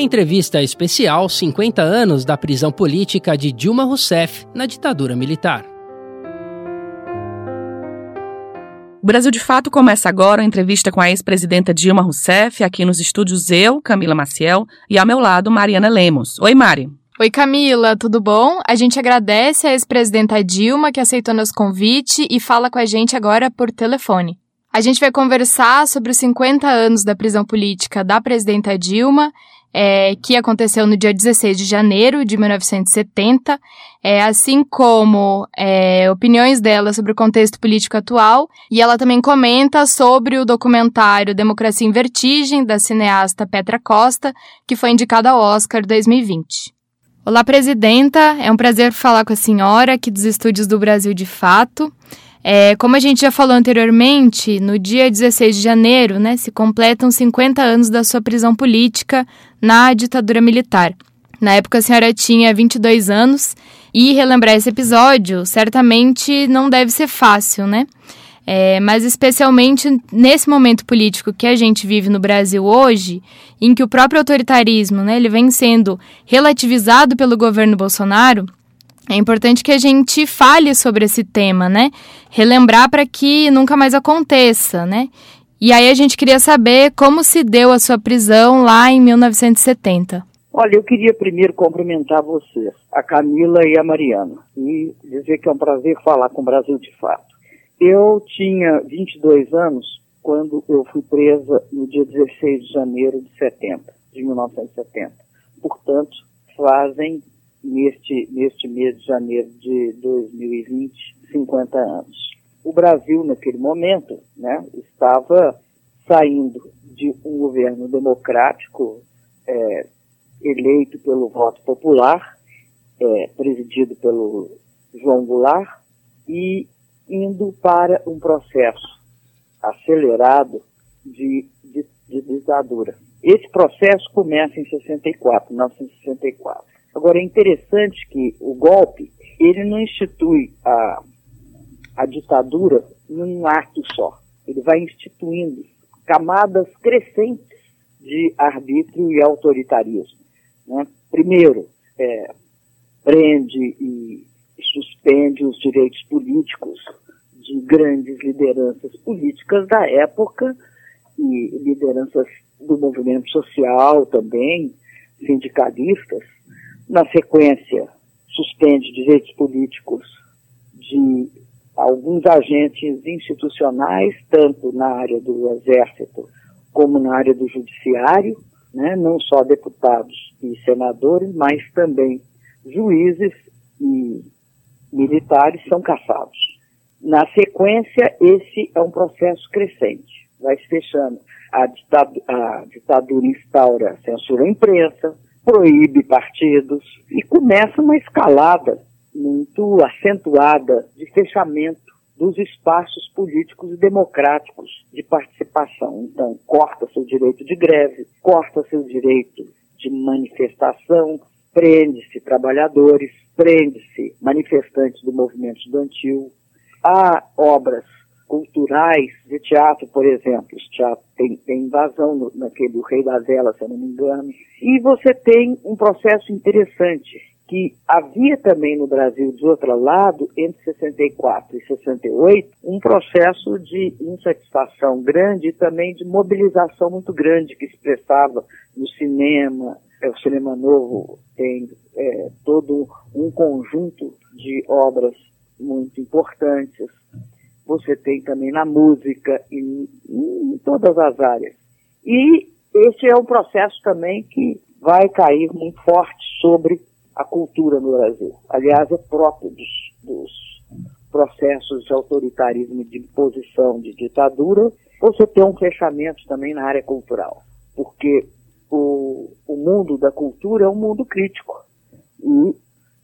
Entrevista especial 50 anos da prisão política de Dilma Rousseff na ditadura militar. O Brasil de Fato começa agora a entrevista com a ex-presidenta Dilma Rousseff, aqui nos estúdios eu, Camila Maciel, e ao meu lado, Mariana Lemos. Oi, Mari. Oi, Camila, tudo bom? A gente agradece a ex-presidenta Dilma que aceitou nosso convite e fala com a gente agora por telefone. A gente vai conversar sobre os 50 anos da prisão política da presidenta Dilma, é, que aconteceu no dia 16 de janeiro de 1970, é, assim como é, opiniões dela sobre o contexto político atual, e ela também comenta sobre o documentário Democracia em Vertigem, da cineasta Petra Costa, que foi indicado ao Oscar 2020. Olá, presidenta. É um prazer falar com a senhora aqui dos estúdios do Brasil de Fato. É, como a gente já falou anteriormente, no dia 16 de janeiro, né, se completam 50 anos da sua prisão política na ditadura militar. Na época a senhora tinha 22 anos e relembrar esse episódio certamente não deve ser fácil, né? É, mas especialmente nesse momento político que a gente vive no Brasil hoje, em que o próprio autoritarismo né, ele vem sendo relativizado pelo governo Bolsonaro, é importante que a gente fale sobre esse tema, né? Relembrar para que nunca mais aconteça, né? E aí a gente queria saber como se deu a sua prisão lá em 1970. Olha, eu queria primeiro cumprimentar vocês, a Camila e a Mariana, e dizer que é um prazer falar com o Brasil de fato. Eu tinha 22 anos quando eu fui presa no dia 16 de janeiro de 70, de 1970. Portanto, fazem neste, neste mês de janeiro de 2020 50 anos. O Brasil, naquele momento, né, estava saindo de um governo democrático é, eleito pelo voto popular, é, presidido pelo João Goulart, e indo para um processo acelerado de, de, de ditadura. Esse processo começa em 64, 1964. Agora é interessante que o golpe ele não institui a, a ditadura num ato só. Ele vai instituindo camadas crescentes de arbítrio e autoritarismo. Né? Primeiro, é, prende e suspende os direitos políticos de grandes lideranças políticas da época e lideranças do movimento social também, sindicalistas. Na sequência, suspende direitos políticos de alguns agentes institucionais, tanto na área do Exército como na área do Judiciário, né? não só deputados e senadores, mas também juízes e militares são caçados. Na sequência, esse é um processo crescente, vai se fechando. A ditadura, a ditadura instaura censura à imprensa, proíbe partidos e começa uma escalada muito acentuada de fechamento dos espaços políticos e democráticos de participação. Então, corta seu direito de greve, corta seu direito de manifestação, prende-se trabalhadores, prende-se manifestantes do movimento estudantil. Há obras culturais de teatro, por exemplo. O teatro tem, tem invasão no, naquele o Rei da Vela, se eu não me engano. E você tem um processo interessante que havia também no Brasil, de outro lado, entre 64 e 68, um processo de insatisfação grande e também de mobilização muito grande que expressava no cinema, é, o cinema novo tem é, todo um conjunto de obras muito importantes. Você tem também na música e em todas as áreas. E esse é um processo também que vai cair muito forte sobre a cultura no Brasil. Aliás, é próprio dos, dos processos de autoritarismo, de imposição, de ditadura, você tem um fechamento também na área cultural. Porque o, o mundo da cultura é um mundo crítico. E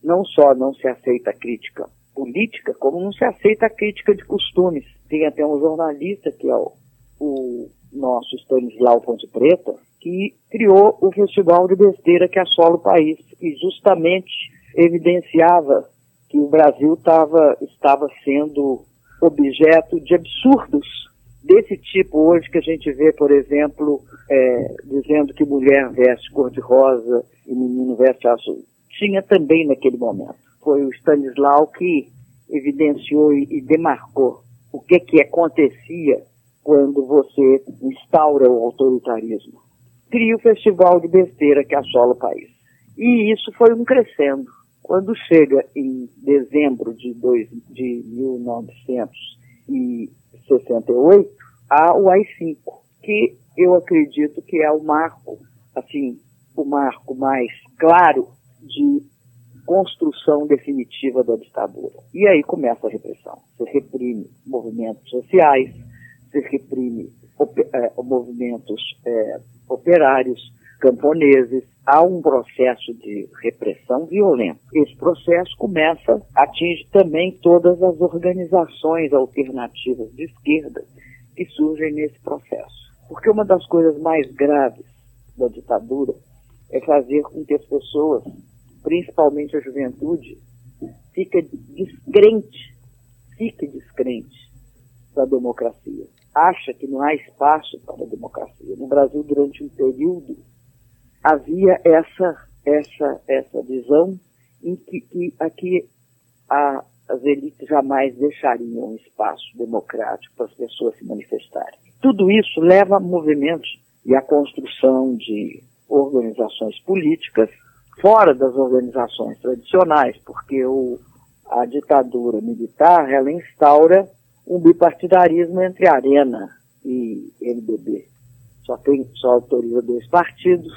não só não se aceita crítica política, como não se aceita a crítica de costumes. Tem até um jornalista, que é o, o nosso Stanislau Ponte Preta, que criou o festival de besteira que assola o país, e justamente evidenciava que o Brasil tava, estava sendo objeto de absurdos desse tipo hoje que a gente vê, por exemplo, é, dizendo que mulher veste cor-de-rosa e menino veste azul. Tinha também naquele momento. Foi o Stanislau que evidenciou e, demarcou o que que acontecia quando você instaura o autoritarismo. Cria o festival de besteira que assola o país. E isso foi um crescendo. Quando chega em dezembro de, dois, de 1968, há o AI-5, que eu acredito que é o marco, assim, o marco mais claro de construção definitiva da ditadura. E aí começa a repressão. Você reprime movimentos sociais, você reprime é, movimentos é, operários, camponeses, há um processo de repressão violenta. Esse processo começa, atinge também todas as organizações alternativas de esquerda que surgem nesse processo. Porque uma das coisas mais graves da ditadura é fazer com que as pessoas, principalmente a juventude, fique descrente, fique descrente da democracia. Acha que não há espaço para a democracia. No Brasil, durante um período, havia essa, essa, essa visão em que, que aqui a, as elites jamais deixariam um espaço democrático para as pessoas se manifestarem. Tudo isso leva a movimentos e a construção de organizações políticas fora das organizações tradicionais, porque o, a ditadura militar ela instaura um bipartidarismo entre Arena e MDB. Só tem, só autoriza dois partidos,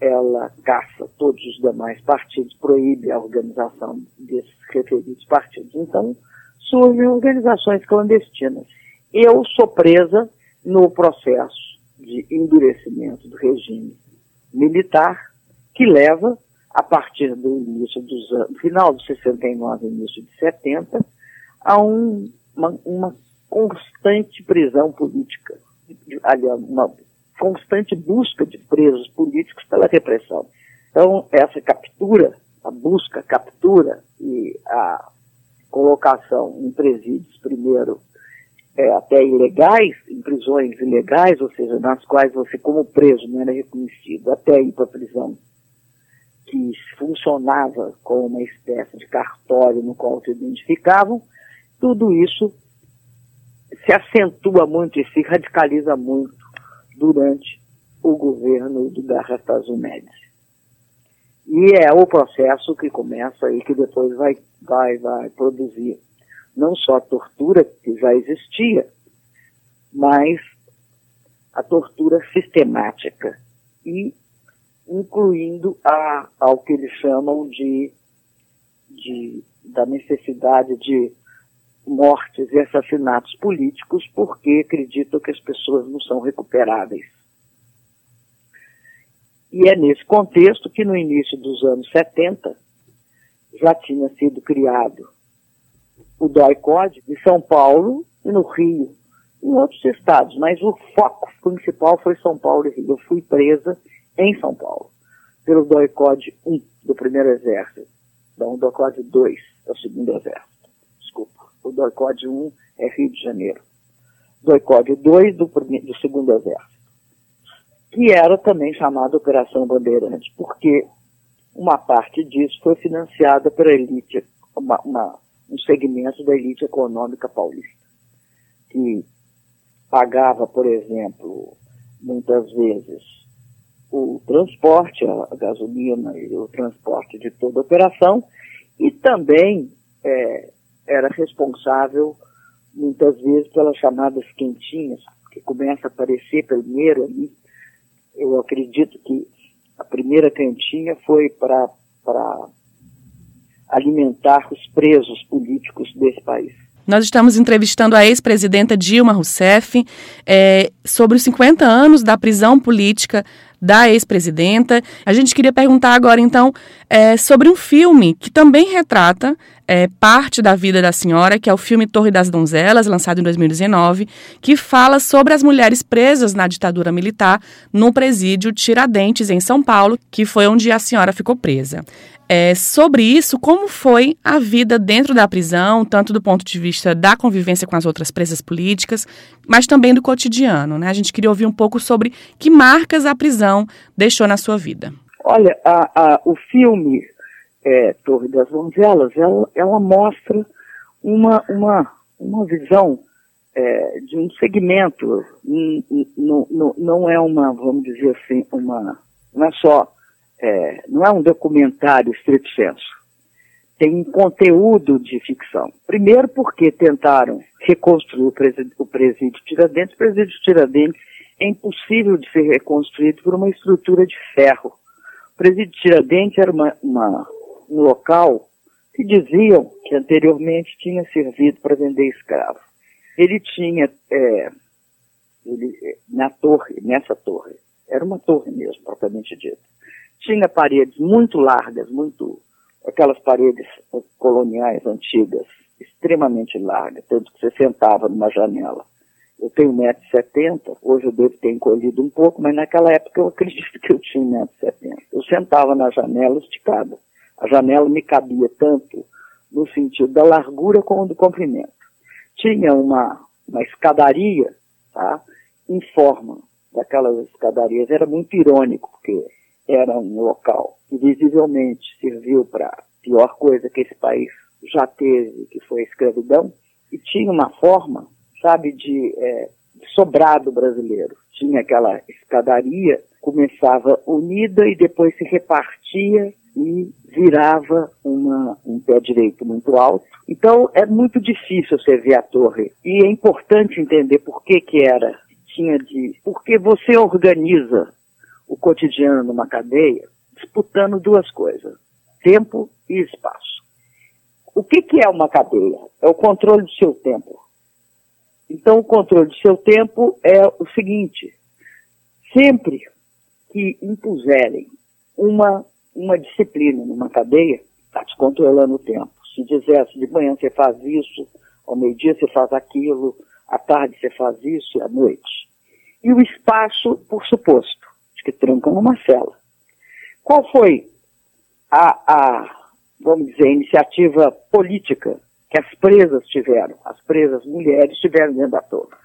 ela caça todos os demais partidos, proíbe a organização desses referidos partidos. Então, surgem organizações clandestinas. Eu sou presa no processo de endurecimento do regime militar, que leva, a partir do início dos anos, final de 69, início de 70, a um, uma, uma constante prisão política, aliás, uma constante busca de presos políticos pela repressão. Então, essa captura, a busca, a captura e a colocação em presídios, primeiro, é, até ilegais, em prisões ilegais, ou seja, nas quais você, como preso, não era reconhecido, até ir para a prisão, que funcionava como uma espécie de cartório no qual se identificavam, tudo isso se acentua muito e se radicaliza muito durante o governo do Garrastazu Médici. E é o processo que começa aí, que depois vai, vai, vai produzir não só a tortura que já existia, mas a tortura sistemática e incluindo a, ao que eles chamam de, de da necessidade de mortes e assassinatos políticos porque acreditam que as pessoas não são recuperáveis. E é nesse contexto que no início dos anos 70 já tinha sido criado o DOI-CODE em São Paulo e no Rio, em outros estados, mas o foco principal foi São Paulo e Rio. Eu fui presa em São Paulo pelo DOI-CODE 1 do primeiro exército, não, o DOI-CODE 2 do segundo exército. O DOI-CODE 1 é Rio de Janeiro. DOI-CODE 2 do, do segundo exército, que era também chamada Operação Bandeirante, porque uma parte disso foi financiada pela elite, uma, uma, um segmento da elite econômica paulista, que pagava, por exemplo, muitas vezes o transporte, a gasolina e o transporte de toda a operação, e também é, era responsável muitas vezes pelas chamadas quentinhas, que começa a aparecer primeiro ali. Eu acredito que a primeira quentinha foi para alimentar os presos políticos desse país. Nós estamos entrevistando a ex-presidenta Dilma Rousseff é, sobre os 50 anos da prisão política da ex-presidenta. A gente queria perguntar agora, então, é, sobre um filme que também retrata é, parte da vida da senhora, que é o filme Torre das Donzelas, lançado em 2019, que fala sobre as mulheres presas na ditadura militar no presídio Tiradentes, em São Paulo, que foi onde a senhora ficou presa. É, sobre isso, como foi a vida dentro da prisão, tanto do ponto de vista da convivência com as outras presas políticas, mas também do cotidiano, né? A gente queria ouvir um pouco sobre que marcas a prisão deixou na sua vida. Olha, a, a, o filme é, Torre das Donzelas, ela, ela mostra uma, uma, uma visão é, de um segmento, não, não é uma, vamos dizer assim, uma, não é só, é, não é um documentário estrito senso. Tem um conteúdo de ficção. Primeiro porque tentaram reconstruir o presídio, o presídio Tiradentes. O presídio Tiradentes é impossível de ser reconstruído por uma estrutura de ferro. O presídio Tiradentes era uma, uma um local que diziam que anteriormente tinha servido para vender escravos. Ele tinha, é, ele, na torre, nessa torre, era uma torre mesmo, propriamente dita, tinha paredes muito largas, muito, aquelas paredes coloniais antigas, extremamente largas, tanto que você sentava numa janela. Eu tenho 1,70m, hoje eu devo ter encolhido um pouco, mas naquela época eu acredito que eu tinha 1,70m. Eu sentava na janela esticada. A janela me cabia tanto no sentido da largura como do comprimento. Tinha uma, uma escadaria, tá? Em forma daquelas escadarias. Era muito irônico, porque era um local que visivelmente serviu para a pior coisa que esse país já teve, que foi a escravidão, e tinha uma forma, sabe, de, é, sobrado brasileiro. Tinha aquela escadaria, começava unida e depois se repartia e virava uma, um pé direito muito alto. Então é muito difícil você ver a torre. E é importante entender por que que era, tinha de... Porque você organiza o cotidiano numa cadeia disputando duas coisas, tempo e espaço. O que que é uma cadeia? É o controle do seu tempo. Então o controle do seu tempo é o seguinte, sempre que impuserem uma uma disciplina numa cadeia, está te controlando o tempo. Se dissesse de manhã você faz isso, ao meio-dia você faz aquilo, à tarde você faz isso e à noite. E o espaço, por suposto, que trancam numa cela. Qual foi a, a, vamos dizer, iniciativa política que as presas tiveram, as presas mulheres tiveram dentro da torre?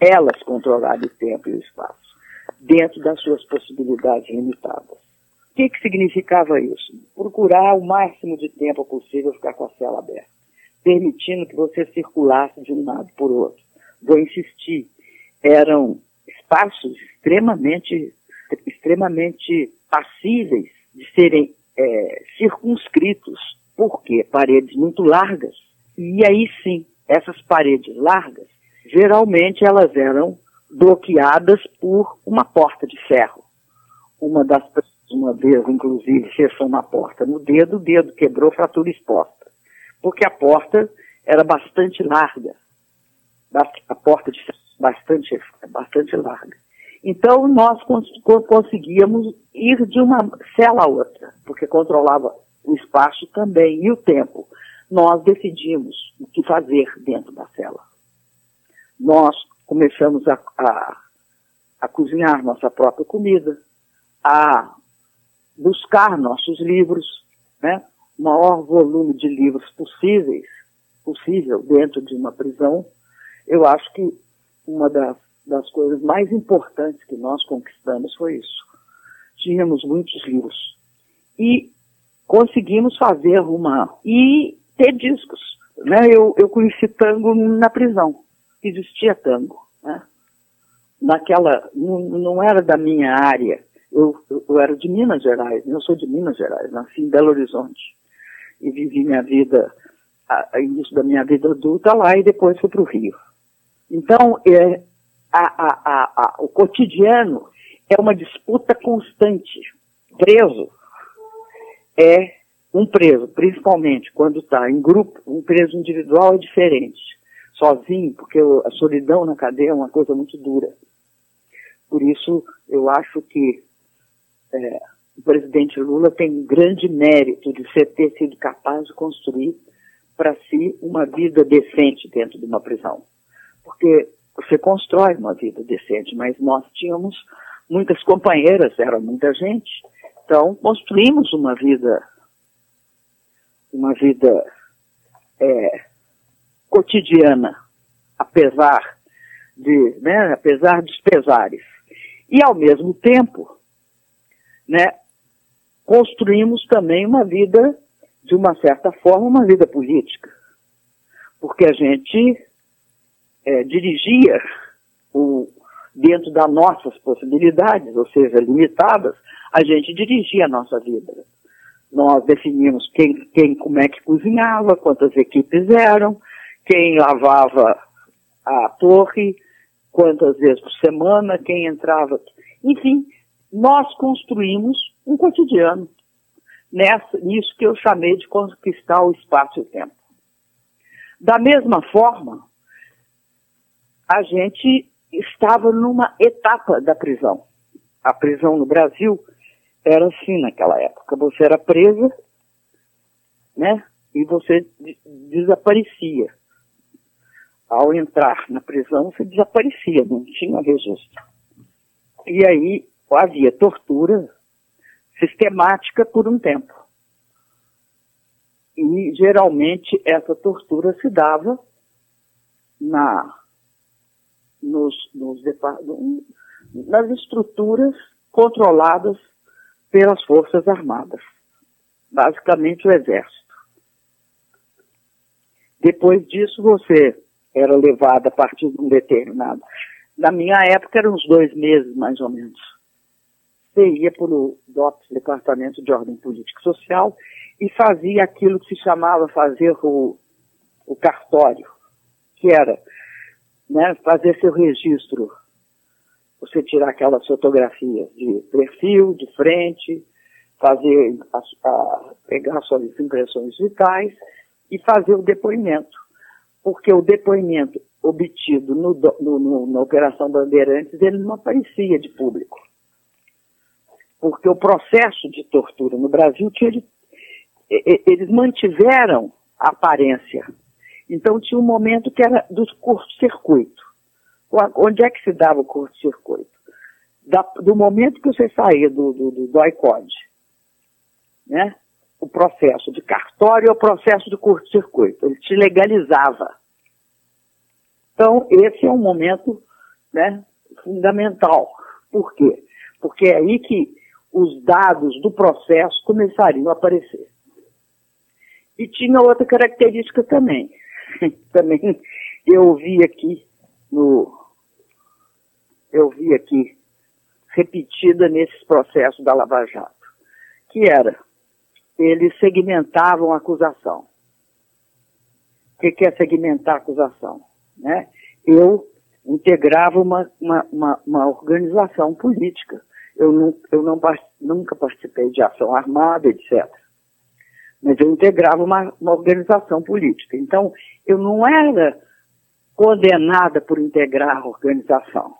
Elas controlaram o tempo e o espaço, dentro das suas possibilidades limitadas que, que significava isso? Procurar o máximo de tempo possível ficar com a cela aberta, permitindo que você circulasse de um lado por outro. Vou insistir, eram espaços extremamente, extremamente passíveis de serem é, circunscritos, porque paredes muito largas. E aí sim, essas paredes largas, geralmente elas eram bloqueadas por uma porta de ferro. Uma das uma vez, inclusive, fechou uma porta no dedo, o dedo quebrou, fratura exposta. Porque a porta era bastante larga. A porta de bastante, bastante larga. Então, nós conseguíamos ir de uma cela a outra, porque controlava o espaço também e o tempo. Nós decidimos o que fazer dentro da cela. Nós começamos a, a, a cozinhar nossa própria comida, a buscar nossos livros, né? o maior volume de livros possíveis, possível dentro de uma prisão. Eu acho que uma das, das coisas mais importantes que nós conquistamos foi isso. Tínhamos muitos livros. E conseguimos fazer uma. e ter discos. Né? Eu, eu conheci tango na prisão. Existia tango. Né? Naquela. Não, não era da minha área eu, eu, era de Minas Gerais, eu sou de Minas Gerais, nasci em Belo Horizonte. E vivi minha vida, a, a início da minha vida adulta lá e depois fui para o Rio. Então, é, a, a, o cotidiano é uma disputa constante. Preso é um preso, principalmente quando está em grupo, um preso individual é diferente. Sozinho, porque a solidão na cadeia é uma coisa muito dura. Por isso, eu acho que é, o presidente Lula tem um grande mérito de ser, ter sido capaz de construir para si uma vida decente dentro de uma prisão. Porque você constrói uma vida decente, mas nós tínhamos muitas companheiras, era muita gente, então construímos uma vida uma vida é, cotidiana, apesar de, né, apesar dos pesares. E ao mesmo tempo, né, construímos também uma vida, de uma certa forma, uma vida política. Porque a gente é, dirigia o, dentro das nossas possibilidades, ou seja, limitadas, a gente dirigia a nossa vida. Nós definimos quem, quem como é que cozinhava, quantas equipes eram, quem lavava a torre, quantas vezes por semana, quem entrava. Enfim, nós construímos um cotidiano nessa, nisso que eu chamei de conquistar o espaço e o tempo. Da mesma forma, a gente estava numa etapa da prisão. A prisão no Brasil era assim naquela época. Você era presa, né? E você desaparecia. Ao entrar na prisão, você desaparecia, não tinha registro. E aí havia tortura sistemática por um tempo. E geralmente essa tortura se dava na nos, nos nas estruturas controladas pelas Forças Armadas, basicamente o Exército. Depois disso, você era levado a partir de um determinado. Na minha época, eram uns dois meses, mais ou menos. Você ia para o DOPS, Departamento de Ordem Política e Social, e fazia aquilo que se chamava fazer o, o cartório, que era né, fazer seu registro, você tirar aquelas fotografias de perfil, de frente, fazer a, a, pegar suas impressões vitais e fazer o depoimento. Porque o depoimento obtido no, no, no, na Operação Bandeirantes, ele não aparecia de público. Porque o processo de tortura no Brasil tinha de, eles mantiveram a aparência então tinha um momento que era do curto-circuito. Onde é que se dava o curto-circuito? do momento que você saía do, do, do, do ICOD, né? o processo de cartório é o processo de curto-circuito. Ele te legalizava. Então, esse é um momento né, fundamental. Por quê? Porque é aí que os dados do processo começariam a aparecer. E tinha outra característica também. também eu vi aqui no eu vi aqui repetida nesses processos da Lava Jato, que era eles segmentavam a acusação. O que, é segmentar a acusação? Né? Eu integrava uma, uma, uma, uma organização política. Eu, eu não, nunca participei de ação armada, etc mas eu integrava uma, uma organização política. Então, eu não era condenada por integrar a organização.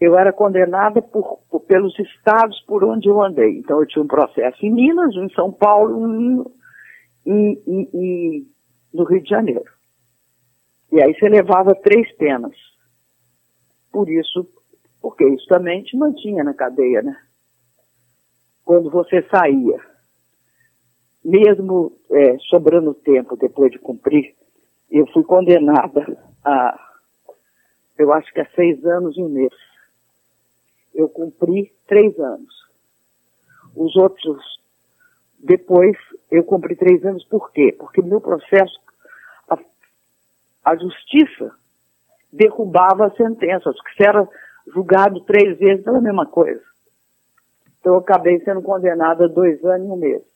Eu era condenada por, por, pelos estados por onde eu andei. Então, eu tinha um processo em Minas, um em São Paulo, um em, em, em, no Rio de Janeiro. E aí você levava três penas. Por isso, porque isso também te mantinha na cadeia, né? Quando você saía mesmo é, sobrando tempo depois de cumprir, eu fui condenada a, eu acho que a seis anos e um mês. Eu cumpri três anos. Os outros, depois, eu cumpri três anos por quê? Porque meu processo, a, a justiça derrubava as sentenças, que se era julgado três vezes pela mesma coisa. Então eu acabei sendo condenada a dois anos e um mês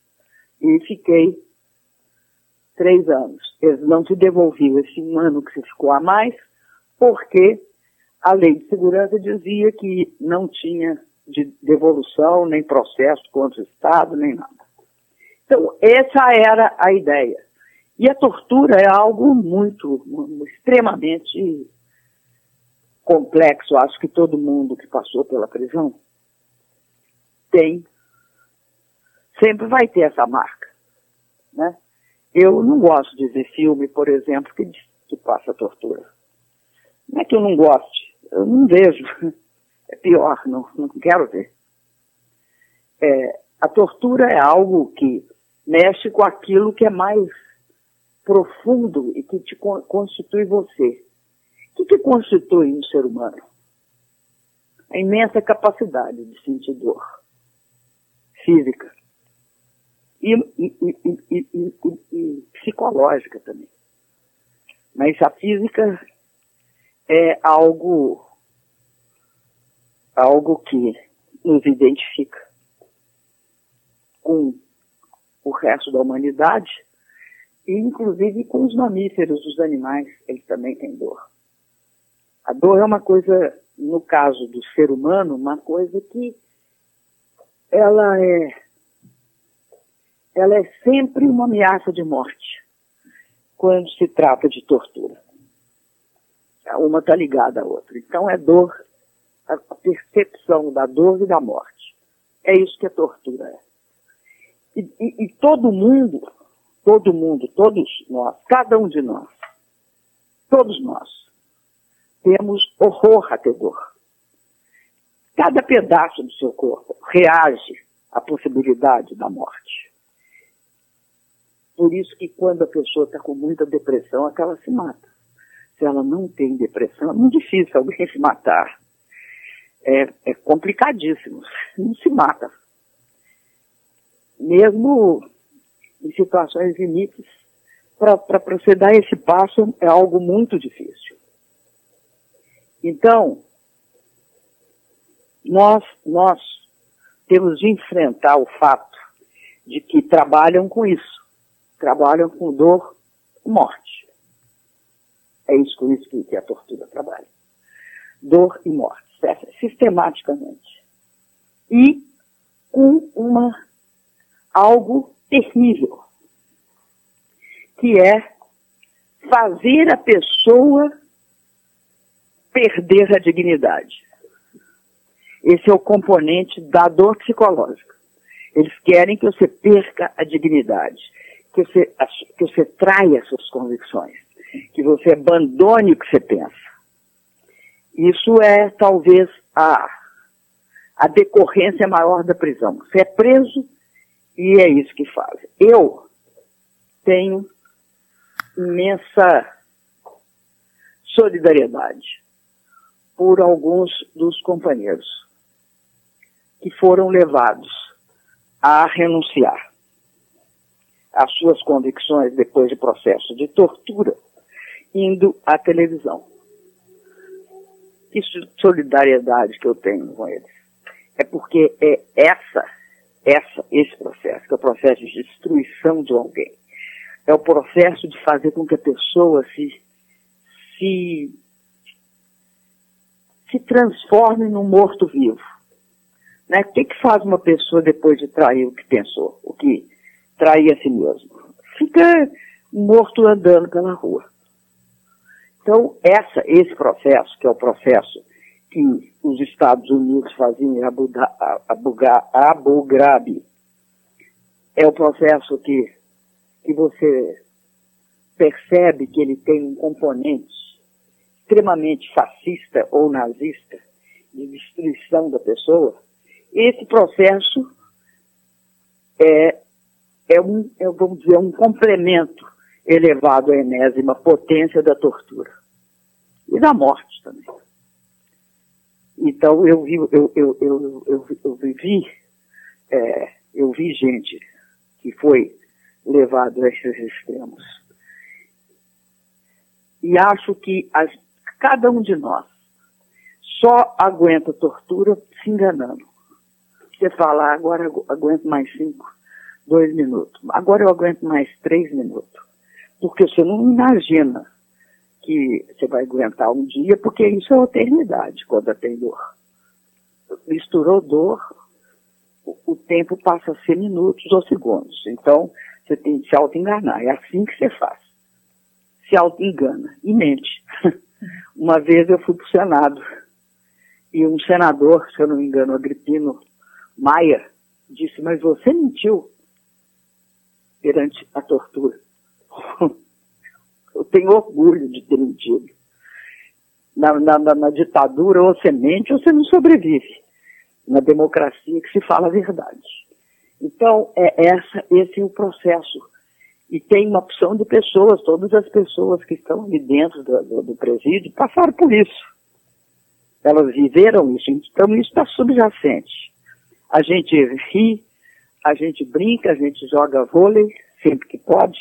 e fiquei três anos. Eles não te devolviam esse um ano que você ficou a mais, porque a lei de segurança dizia que não tinha de devolução, nem processo contra o Estado, nem nada. Então, essa era a ideia. E a tortura é algo muito, extremamente complexo. Acho que todo mundo que passou pela prisão tem sempre vai ter essa marca, né? Eu não gosto de ver filme, por exemplo, que, que passa tortura. Não é que eu não goste, eu não vejo. É pior, não, não quero ver. É, a tortura é algo que mexe com aquilo que é mais profundo e que te constitui você. O que, que constitui um ser humano? A imensa capacidade de sentir dor física e, e, e, e psicológica também. Mas a física é algo algo que nos identifica com o resto da humanidade e inclusive com os mamíferos, os animais, eles também têm dor. A dor é uma coisa, no caso do ser humano, uma coisa que ela é ela é sempre uma ameaça de morte quando se trata de tortura. Uma está ligada à outra. Então é dor, a percepção da dor e da morte. É isso que a tortura é. E, e, e todo mundo, todo mundo, todos nós, cada um de nós, todos nós, temos horror a ter dor. Cada pedaço do seu corpo reage à possibilidade da morte. Por isso que quando a pessoa está com muita depressão, aquela se mata. Se ela não tem depressão, é muito difícil alguém se matar. É, é complicadíssimo. Não se mata. Mesmo em situações limites, para você dar esse passo é algo muito difícil. Então, nós, nós temos de enfrentar o fato de que trabalham com isso trabalham com dor morte. É isso com isso que a tortura trabalha. Dor e morte, sistematicamente. E com uma algo terrível, que é fazer a pessoa perder a dignidade. Esse é o componente da dor psicológica. Eles querem que você perca a dignidade que você, que você traia suas convicções, que você abandone o que você pensa. Isso é talvez a, a decorrência maior da prisão. Você é preso e é isso que faz. Eu tenho imensa solidariedade por alguns dos companheiros que foram levados a renunciar as suas convicções depois de processo de tortura, indo à televisão. Que solidariedade que eu tenho com eles. É porque é essa, essa, esse processo, que é o processo de destruição de alguém. É o processo de fazer com que a pessoa se, se, se transforme num morto-vivo. Né? O que, que faz uma pessoa depois de trair o que pensou, o que trair a si mesmo. Fica morto andando pela rua. Então, essa, esse processo, que é o processo que os Estados Unidos faziam em Abu, Abu, Abu Ghraib, é o processo que, que você percebe que ele tem um componente extremamente fascista ou nazista de destruição da pessoa, esse processo é é um, é, vamos dizer, um complemento elevado à enésima potência da tortura. E da morte também. Então eu vi, eu, eu, eu, eu, eu vivi, é, eu vi gente que foi levado a esses extremos. E acho que as, cada um de nós só aguenta tortura se enganando. Você fala, ah, agora aguento mais cinco dois minutos. Agora eu aguento mais três minutos. Porque você não imagina que você vai aguentar um dia, porque isso é eternidade quando tem dor. Misturou dor, o, tempo passa a ser minutos ou segundos. Então, você tem que se auto-enganar. É assim que você faz. Se auto-engana e mente. Uma vez eu fui para o Senado e um senador, se eu não me engano, Agripino Maia, disse, mas você mentiu perante a tortura. Eu tenho orgulho de ter mentido. Na, na, na, ditadura, ou você mente ou você não sobrevive. Na democracia que se fala a verdade. Então, é essa, esse é o processo. E tem uma opção de pessoas, todas as pessoas que estão ali dentro do, do, do presídio passaram por isso. Elas viveram isso, então isso está subjacente. A gente ri, a gente brinca, a gente joga vôlei sempre que pode,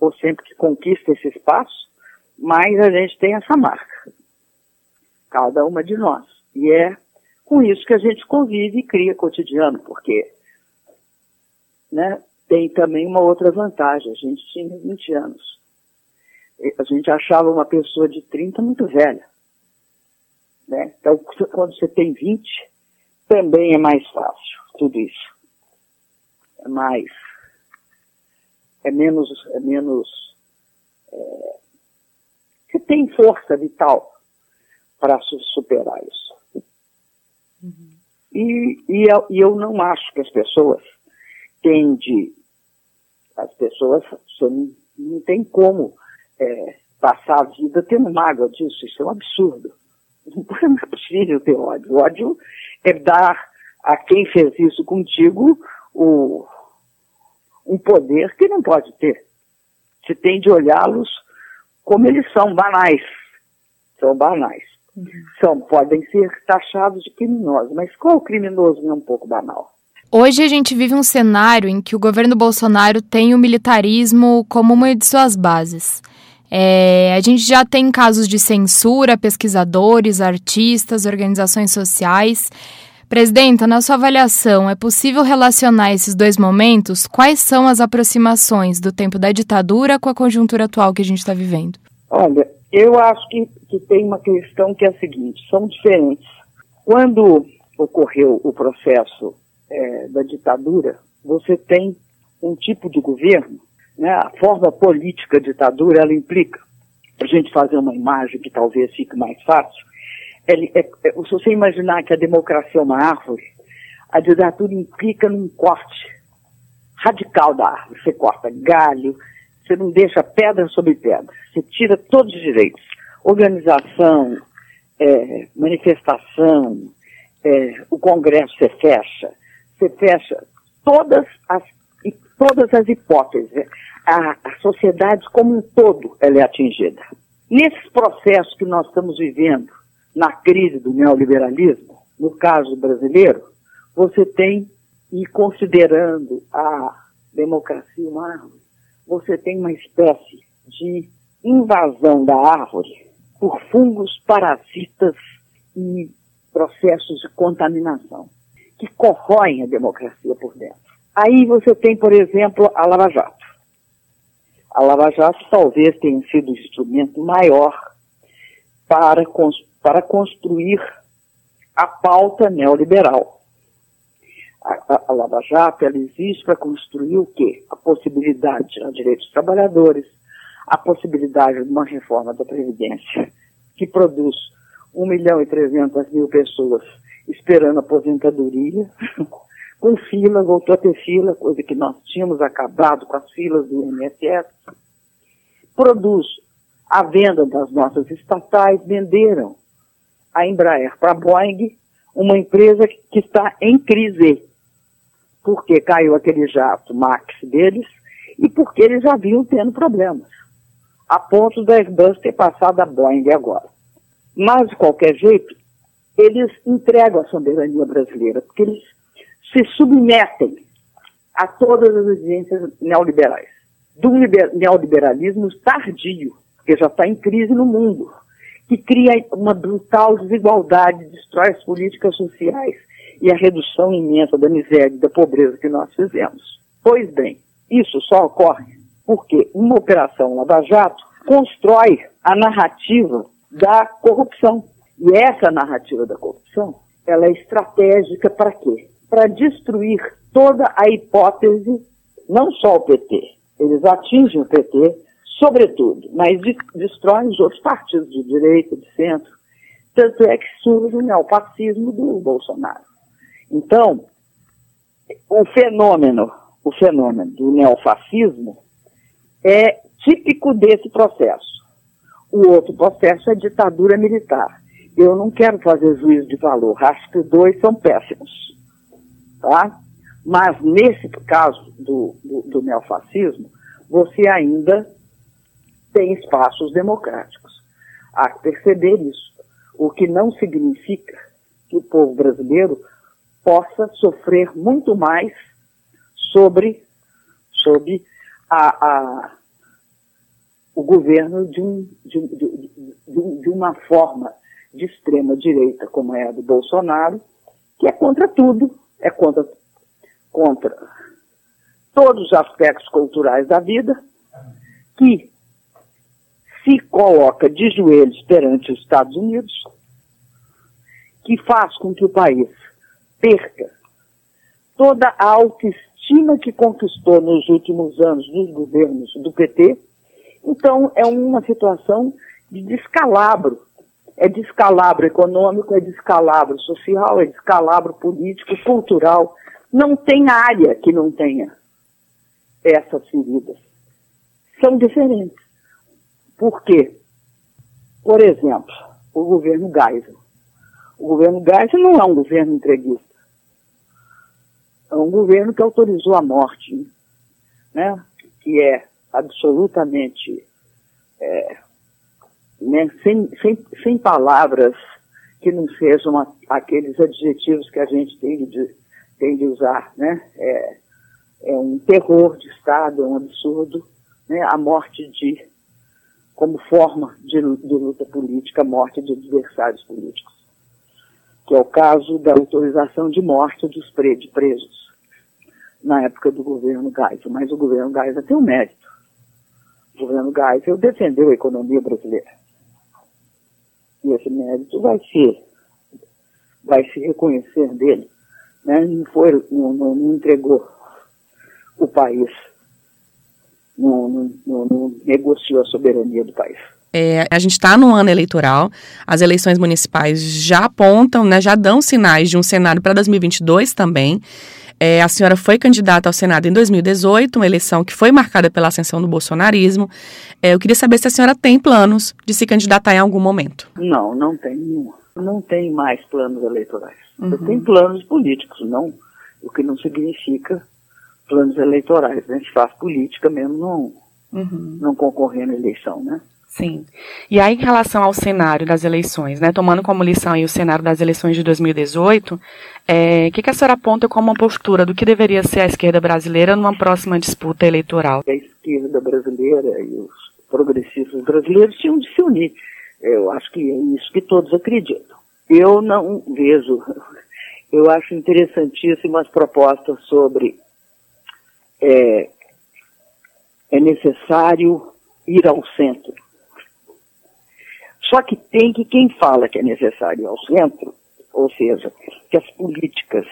ou sempre que conquista esse espaço, mas a gente tem essa marca. Cada uma de nós. E é com isso que a gente convive e cria cotidiano, porque né, tem também uma outra vantagem. A gente tinha 20 anos. A gente achava uma pessoa de 30 muito velha. Né? Então, quando você tem 20, também é mais fácil tudo isso. É mais. É menos. É menos é, você tem força vital para superar isso. Uhum. E, e eu, e eu não acho que as pessoas têm de. As pessoas não, não tem como é, passar a vida tendo mágoa disso. Isso é um absurdo. Não é possível ter ódio. O ódio é dar a quem fez isso contigo o, um poder que não pode ter. Você tem de olhá-los como eles são banais. São banais. São, podem ser taxados de criminosos, mas qual criminoso não é um pouco banal? Hoje a gente vive um cenário em que o governo Bolsonaro tem o militarismo como uma de suas bases. É, a gente já tem casos de censura, pesquisadores, artistas, organizações sociais. Presidenta, na sua avaliação, é possível relacionar esses dois momentos? Quais são as aproximações do tempo da ditadura com a conjuntura atual que a gente está vivendo? Olha, eu acho que, que tem uma questão que é a seguinte: são diferentes. Quando ocorreu o processo é, da ditadura, você tem um tipo de governo né, a forma política ditadura, ela implica, a gente fazer uma imagem que talvez fique mais fácil, ele, é, é, se você imaginar que a democracia é uma árvore, a ditadura implica num corte radical da árvore. Você corta galho, você não deixa pedra sobre pedra, você tira todos os direitos. Organização, é, manifestação, é, o Congresso você fecha, você fecha todas as todas as hipóteses. A, a sociedade como um todo ela é atingida. Nesses processos que nós estamos vivendo, na crise do neoliberalismo, no caso brasileiro, você tem, e considerando a democracia uma árvore, você tem uma espécie de invasão da árvore por fungos parasitas e processos de contaminação que corroem a democracia por dentro. Aí você tem, por exemplo, a Lava Jato. A Lava Jato talvez tenha sido o instrumento maior para, para construir a pauta neoliberal. A, a, a Lava Jato ela existe para construir o quê? A possibilidade de direitos dos trabalhadores, a possibilidade de uma reforma da Previdência que produz 1 milhão e 300 mil pessoas esperando aposentadoria, com fila, voltou a ter fila, coisa que nós tínhamos acabado com as filas do INSS. Produz a venda das nossas estatais, venderam a Embraer para a Boeing, uma empresa que está em crise, porque caiu aquele jato Max deles e porque eles já vinham tendo problemas, a ponto da Airbus ter passado a Boeing agora. Mas, de qualquer jeito, eles entregam a soberania brasileira, porque eles se submetem a todas as exigências neoliberais. Do neoliberalismo tardio, que já está em crise no mundo, que cria uma brutal desigualdade, destrói as políticas sociais e a redução imensa da miséria e da pobreza que nós fizemos. Pois bem, isso só ocorre porque uma operação Lava Jato constrói a narrativa da corrupção. E essa narrativa da corrupção, ela é estratégica para quê? para destruir toda a hipótese, não só o PT, eles atingem o PT, sobretudo, mas de, destroem os outros partidos de direita, de centro. Tanto é que surge o neofascismo do Bolsonaro. Então, o fenômeno, o fenômeno do neofascismo é típico desse processo. O outro processo é ditadura militar. Eu não quero fazer juízo de valor, acho que os dois são péssimos tá? Mas nesse caso do, do, do neofascismo, você ainda tem espaços democráticos. Há que perceber isso. O que não significa que o povo brasileiro possa sofrer muito mais sobre, sobre a, a o governo de, um, de, de, de, uma forma de extrema direita, como é a do Bolsonaro, que é contra tudo, é contra, contra todos os aspectos culturais da vida, que se coloca de joelhos perante os Estados Unidos, que faz com que o país perca toda a autoestima que conquistou nos últimos anos dos governos do PT. Então, é uma situação de descalabro. É descalabro econômico, é descalabro social, é descalabro político, cultural. Não tem área que não tenha essas feridas. São diferentes. Por quê? Por exemplo, o governo Geisel. O governo Geisel não é um governo entreguista. É um governo que autorizou a morte, né? que é absolutamente é, né? sem, sem, sem palavras que não sejam a, aqueles adjetivos que a gente tem de, tem de usar. Né? É, é um terror de Estado, é um absurdo, né, a morte de, como forma de, de luta política, morte de adversários políticos, que é o caso da autorização de morte dos presos na época do governo Geisel. Mas o governo Geisel tem um mérito. O governo Geisel defendeu a economia brasileira. E esse mérito vai ser, vai se reconhecer dele. Né? Não, foi, não, não entregou o país, não, não, não negociou a soberania do país. É, a gente está no ano eleitoral, as eleições municipais já apontam, né, já dão sinais de um cenário para 2022 também. É, a senhora foi candidata ao Senado em 2018, uma eleição que foi marcada pela ascensão do bolsonarismo. É, eu queria saber se a senhora tem planos de se candidatar em algum momento. Não, não tem Não tem mais planos eleitorais. Uhum. Eu tenho planos políticos, não, o que não significa planos eleitorais. Né? A gente faz política mesmo não, uhum. não concorrendo à eleição, né? Sim. E aí, em relação ao cenário das eleições, né, tomando como lição aí o cenário das eleições de 2018, o é, que, que a senhora aponta como uma postura do que deveria ser a esquerda brasileira numa próxima disputa eleitoral? A esquerda brasileira e os progressistas brasileiros tinham de se unir. Eu acho que é isso que todos acreditam. Eu não vejo, eu acho interessantíssimas propostas sobre é, é necessário ir ao centro. Só que tem que quem fala que é necessário ir ao centro, ou seja, que as políticas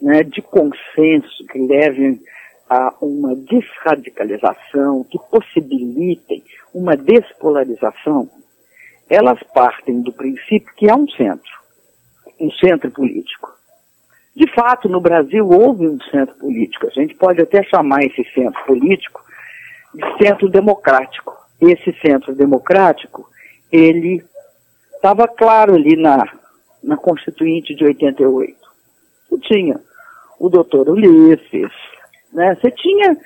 né, de consenso que levem a uma desradicalização, que possibilitem uma despolarização, elas partem do princípio que há um centro, um centro político. De fato, no Brasil houve um centro político. A gente pode até chamar esse centro político de centro democrático. Esse centro democrático, ele estava claro ali na, na Constituinte de 88. Você tinha o doutor Ulisses, né? você tinha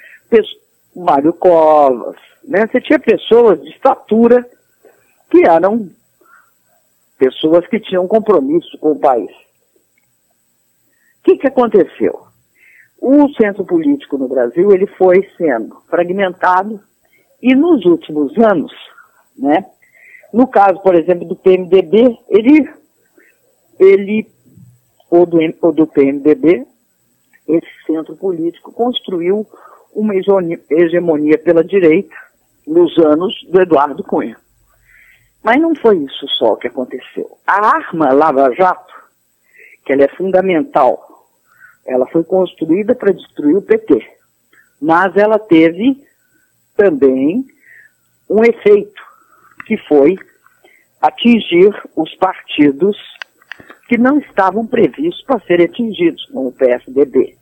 Mário Covas, né? você tinha pessoas de estatura que eram pessoas que tinham compromisso com o país. O que, que aconteceu? O centro político no Brasil ele foi sendo fragmentado e nos últimos anos, né, no caso, por exemplo, do PMDB, ele, ele ou do, ou do PMDB, esse centro político construiu uma hegemonia pela direita nos anos do Eduardo Cunha. Mas não foi isso só que aconteceu. A arma Lava Jato, que ela é fundamental ela foi construída para destruir o PT, mas ela teve também um efeito, que foi atingir os partidos que não estavam previstos para serem atingidos, como o PSDB.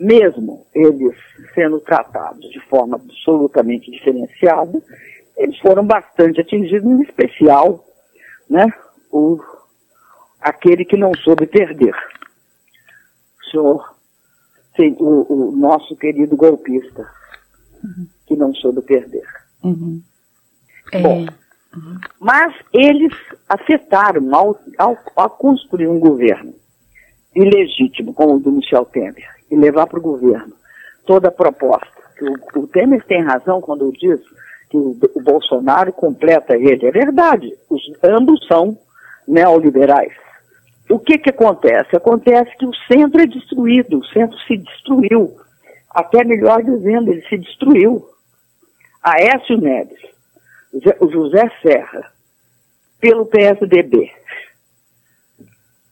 Mesmo eles sendo tratados de forma absolutamente diferenciada, eles foram bastante atingidos, em especial né, o, aquele que não soube perder senhor o, o, nosso querido golpista, uhum. que não soube perder. Uhum. É. Bom, uhum. mas eles afetaram ao, ao, ao, construir um governo ilegítimo, como o do Michel Temer, e levar para o governo toda a proposta. O, o Temer tem razão quando diz que o, o Bolsonaro completa ele. É verdade, os, ambos são neoliberais. O que, que acontece? Acontece que o centro é destruído, o centro se destruiu. Até melhor dizendo, ele se destruiu. Aécio Neves, o José Serra, pelo PSDB.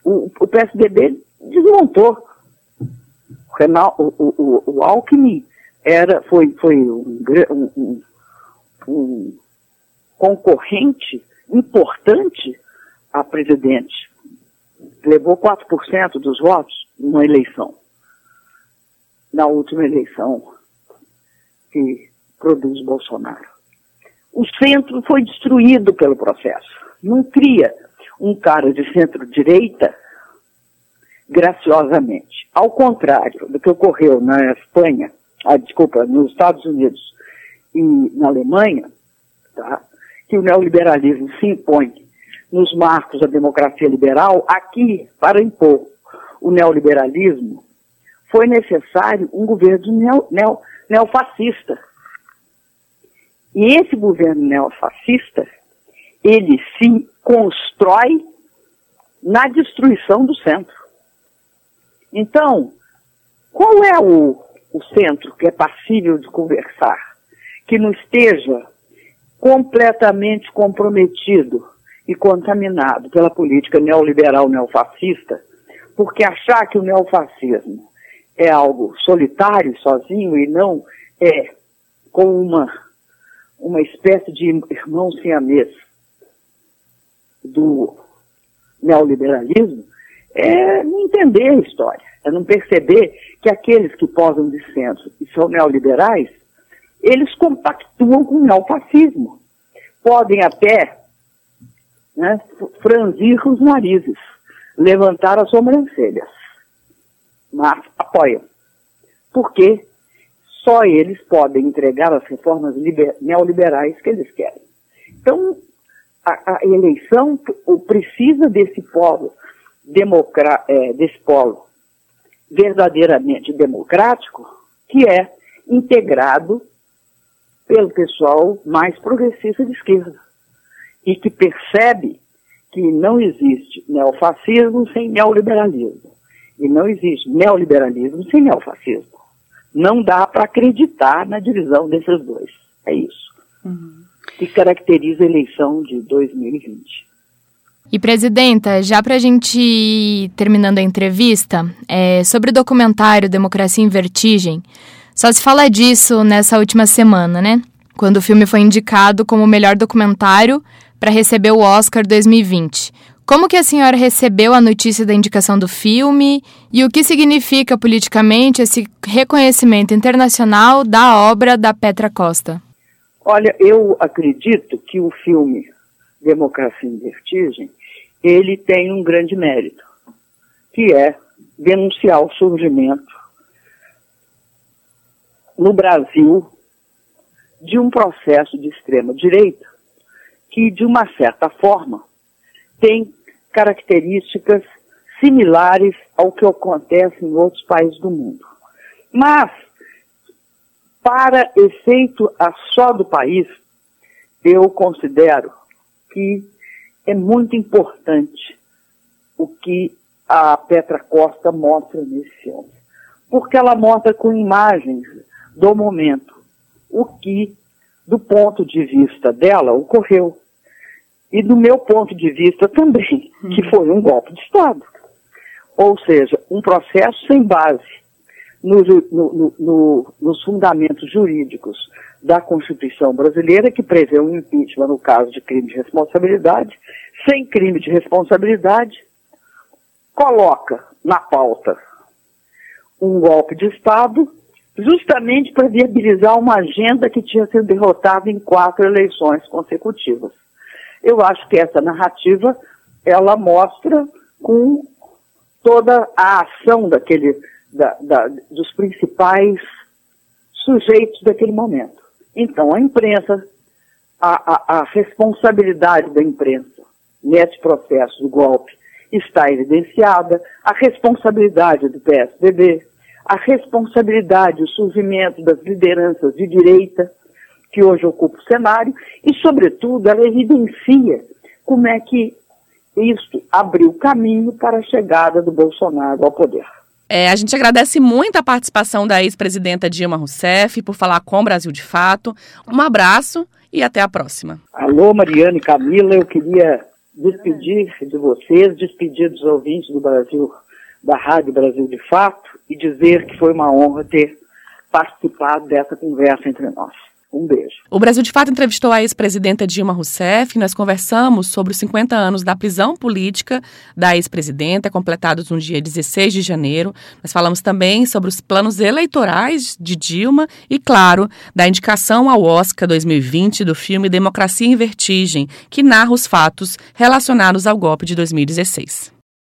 O, o PSDB desmontou. O, Renal, o, o, o Alckmin era, foi, foi um, um, um concorrente importante a presidente. Levou 4% dos votos numa eleição. Na última eleição que produz Bolsonaro. O centro foi destruído pelo processo. Não cria um cara de centro-direita graciosamente. Ao contrário do que ocorreu na Espanha, ah, desculpa, nos Estados Unidos e na Alemanha, tá? que o neoliberalismo se impõe nos marcos da democracia liberal, aqui, para impor o neoliberalismo, foi necessário um governo neo, neo, neofascista. E esse governo neofascista, ele se constrói na destruição do centro. Então, qual é o, o centro que é passível de conversar, que não esteja completamente comprometido e contaminado pela política neoliberal neofascista, porque achar que o neofascismo é algo solitário, sozinho, e não é com uma, uma espécie de irmão siamês do neoliberalismo, é não entender a história, é não perceber que aqueles que posam centro e são neoliberais, eles compactuam com o neofascismo. Podem até né, franzir os narizes, levantar as sobrancelhas, mas apoiam. Porque só eles podem entregar as reformas neoliberais que eles querem. Então, a, a eleição precisa desse polo, democra, é, desse polo verdadeiramente democrático, que é integrado pelo pessoal mais progressista de esquerda e que percebe que não existe neofascismo sem neoliberalismo e não existe neoliberalismo sem neofascismo. Não dá para acreditar na divisão desses dois. É isso. Uhum. Que caracteriza a eleição de 2020. E, presidenta, já para a gente ir terminando a entrevista, é, sobre o documentário Democracia em Vertigem, só se fala disso nessa última semana, né? Quando o filme foi indicado como o melhor documentário para receber o Oscar 2020. Como que a senhora recebeu a notícia da indicação do filme e o que significa politicamente esse reconhecimento internacional da obra da Petra Costa? Olha, eu acredito que o filme Democracia em Vertigem ele tem um grande mérito, que é denunciar o surgimento no Brasil de um processo de extrema direita que, de uma certa forma, tem características similares ao que acontece em outros países do mundo. Mas, para efeito a só do país, eu considero que é muito importante o que a Petra Costa mostra nesse filme. Porque ela mostra com imagens do momento o que, do ponto de vista dela, ocorreu. E do meu ponto de vista também, que foi um golpe de Estado. Ou seja, um processo sem base no, no, no, nos fundamentos jurídicos da Constituição brasileira, que prevê um impeachment no caso de crime de responsabilidade, sem crime de responsabilidade, coloca na pauta um golpe de Estado, justamente para viabilizar uma agenda que tinha sido derrotada em quatro eleições consecutivas. Eu acho que essa narrativa, ela mostra com toda a ação daquele da, da, dos principais sujeitos daquele momento. Então, a imprensa, a, a, a responsabilidade da imprensa nesse processo do golpe está evidenciada, a responsabilidade do PSDB, a responsabilidade, o surgimento das lideranças de direita que hoje ocupam o cenário e, sobretudo, ela evidencia como é que isto abriu caminho para a chegada do Bolsonaro ao poder. É, a gente agradece muito a participação da ex-presidenta Dilma Rousseff por falar com o Brasil de Fato. Um abraço e até a próxima. Alô, Mariana e Camila, eu queria despedir de vocês, despedir dos ouvintes do Brasil, da Rádio Brasil de Fato, e dizer que foi uma honra ter participado dessa conversa entre nós. Um beijo. O Brasil de Fato entrevistou a ex-presidenta Dilma Rousseff. Nós conversamos sobre os 50 anos da prisão política da ex-presidenta, completados no dia 16 de janeiro. Nós falamos também sobre os planos eleitorais de Dilma e, claro, da indicação ao Oscar 2020 do filme Democracia em Vertigem, que narra os fatos relacionados ao golpe de 2016.